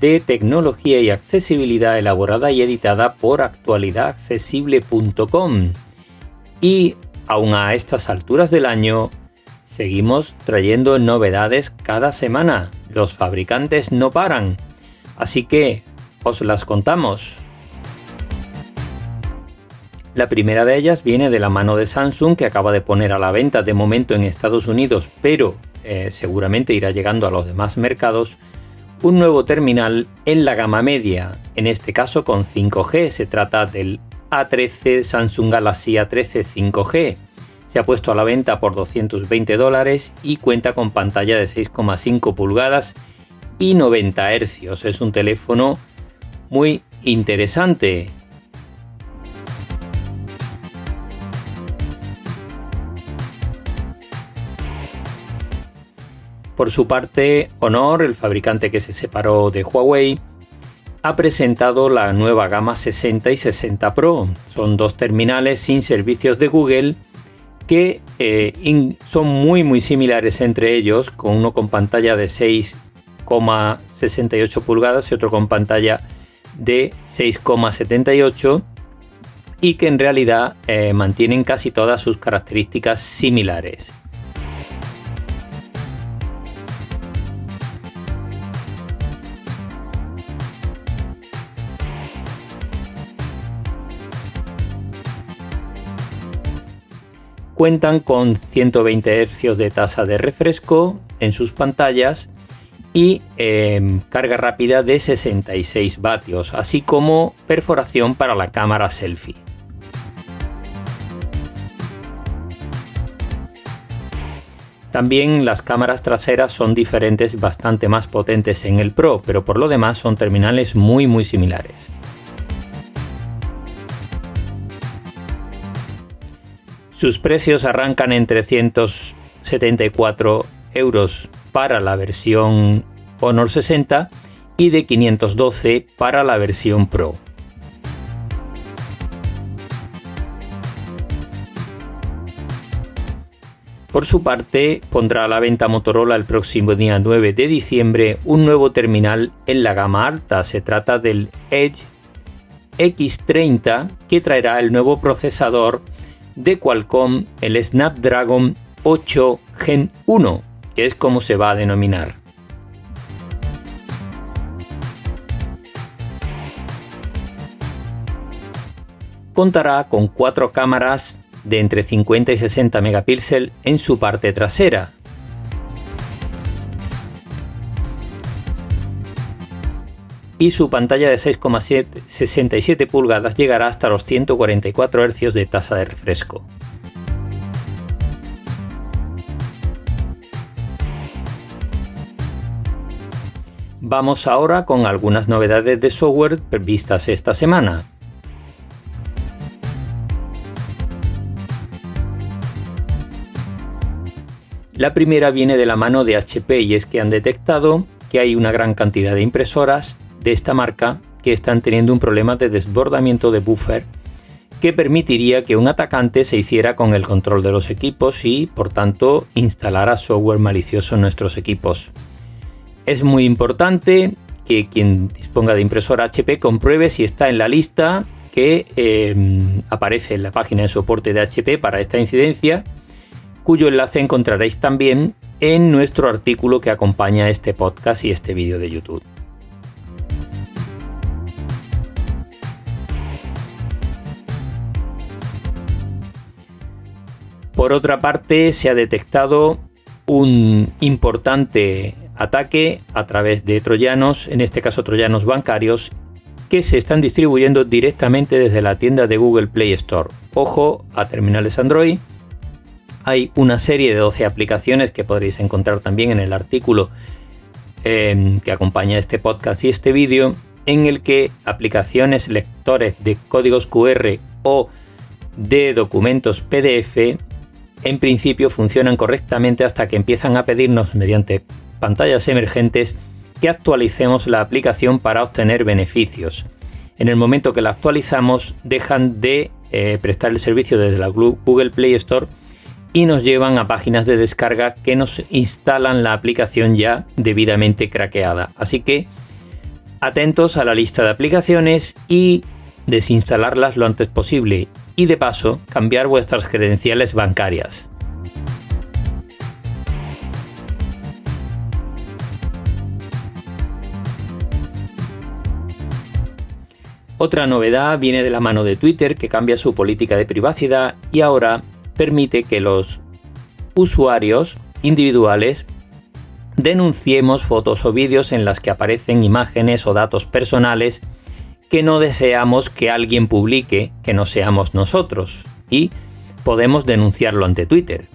de tecnología y accesibilidad elaborada y editada por actualidadaccesible.com. Y aún a estas alturas del año, seguimos trayendo novedades cada semana. Los fabricantes no paran. Así que os las contamos. La primera de ellas viene de la mano de Samsung que acaba de poner a la venta de momento en Estados Unidos, pero eh, seguramente irá llegando a los demás mercados, un nuevo terminal en la gama media, en este caso con 5G. Se trata del A13 Samsung Galaxy A13 5G. Se ha puesto a la venta por 220 dólares y cuenta con pantalla de 6,5 pulgadas y 90 Hz. Es un teléfono muy interesante. Por su parte, Honor, el fabricante que se separó de Huawei, ha presentado la nueva gama 60 y 60 Pro. Son dos terminales sin servicios de Google que eh, son muy muy similares entre ellos, con uno con pantalla de 6,68 pulgadas y otro con pantalla de 6,78 y que en realidad eh, mantienen casi todas sus características similares. Cuentan con 120 Hz de tasa de refresco en sus pantallas y em, carga rápida de 66 vatios, así como perforación para la cámara selfie. También las cámaras traseras son diferentes, bastante más potentes en el Pro, pero por lo demás son terminales muy muy similares. Sus precios arrancan en 374 euros para la versión Honor 60 y de 512 para la versión Pro. Por su parte, pondrá a la venta Motorola el próximo día 9 de diciembre un nuevo terminal en la gama alta. Se trata del Edge X30 que traerá el nuevo procesador de Qualcomm el Snapdragon 8 Gen 1, que es como se va a denominar. Contará con cuatro cámaras de entre 50 y 60 megapíxeles en su parte trasera, y su pantalla de 6,67 pulgadas llegará hasta los 144 Hz de tasa de refresco. Vamos ahora con algunas novedades de software vistas esta semana. La primera viene de la mano de HP y es que han detectado que hay una gran cantidad de impresoras de esta marca que están teniendo un problema de desbordamiento de buffer que permitiría que un atacante se hiciera con el control de los equipos y, por tanto, instalara software malicioso en nuestros equipos. Es muy importante que quien disponga de impresora HP compruebe si está en la lista que em, aparece en la página de soporte de HP para esta incidencia, cuyo enlace encontraréis también en nuestro artículo que acompaña este podcast y este vídeo de YouTube. Por otra parte, se ha detectado un importante ataque a través de troyanos, en este caso troyanos bancarios, que se están distribuyendo directamente desde la tienda de Google Play Store. Ojo a terminales Android. Hay una serie de 12 aplicaciones que podréis encontrar también en el artículo em, que acompaña este podcast y este vídeo, en el que aplicaciones lectores de códigos QR o de documentos PDF en principio funcionan correctamente hasta que empiezan a pedirnos mediante pantallas emergentes que actualicemos la aplicación para obtener beneficios. En el momento que la actualizamos dejan de eh, prestar el servicio desde la Google Play Store y nos llevan a páginas de descarga que nos instalan la aplicación ya debidamente craqueada. Así que atentos a la lista de aplicaciones y desinstalarlas lo antes posible y de paso cambiar vuestras credenciales bancarias. Otra novedad viene de la mano de Twitter que cambia su política de privacidad y ahora permite que los usuarios individuales denunciemos fotos o vídeos en las que aparecen imágenes o datos personales que no deseamos que alguien publique que no seamos nosotros y podemos denunciarlo ante Twitter.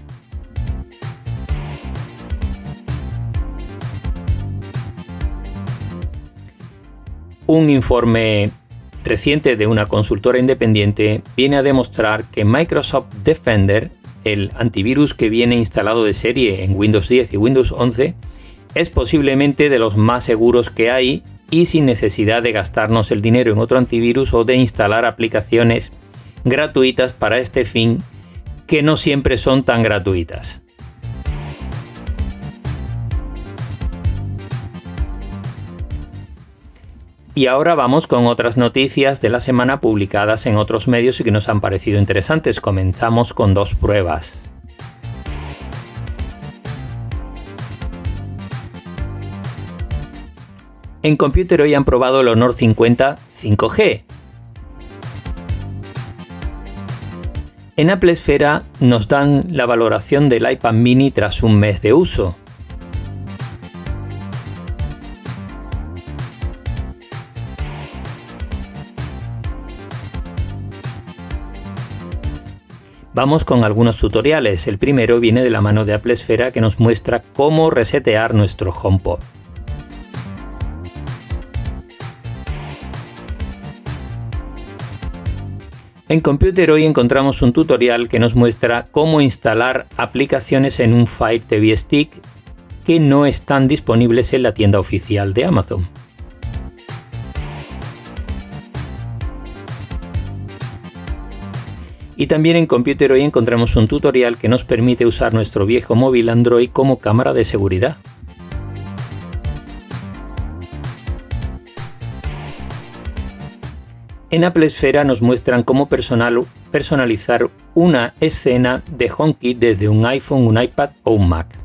Un informe reciente de una consultora independiente viene a demostrar que Microsoft Defender, el antivirus que viene instalado de serie en Windows 10 y Windows 11, es posiblemente de los más seguros que hay y sin necesidad de gastarnos el dinero en otro antivirus o de instalar aplicaciones gratuitas para este fin que no siempre son tan gratuitas. Y ahora vamos con otras noticias de la semana publicadas en otros medios y que nos han parecido interesantes. Comenzamos con dos pruebas. En Computer hoy han probado el Honor 50 5G. En Apple Esfera nos dan la valoración del iPad mini tras un mes de uso. Vamos con algunos tutoriales. El primero viene de la mano de Apple Esfera que nos muestra cómo resetear nuestro HomePod. En Computer hoy encontramos un tutorial que nos muestra cómo instalar aplicaciones en un Fire TV Stick que no están disponibles en la tienda oficial de Amazon. Y también en Computer hoy encontramos un tutorial que nos permite usar nuestro viejo móvil Android como cámara de seguridad. En Apple Esfera nos muestran cómo personalizar una escena de HomeKit desde un iPhone, un iPad o un Mac.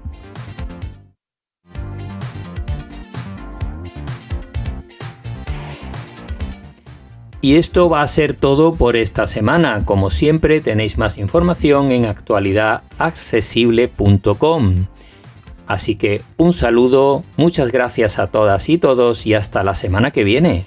Y esto va a ser todo por esta semana. Como siempre tenéis más información en actualidadaccesible.com. Así que un saludo, muchas gracias a todas y todos y hasta la semana que viene.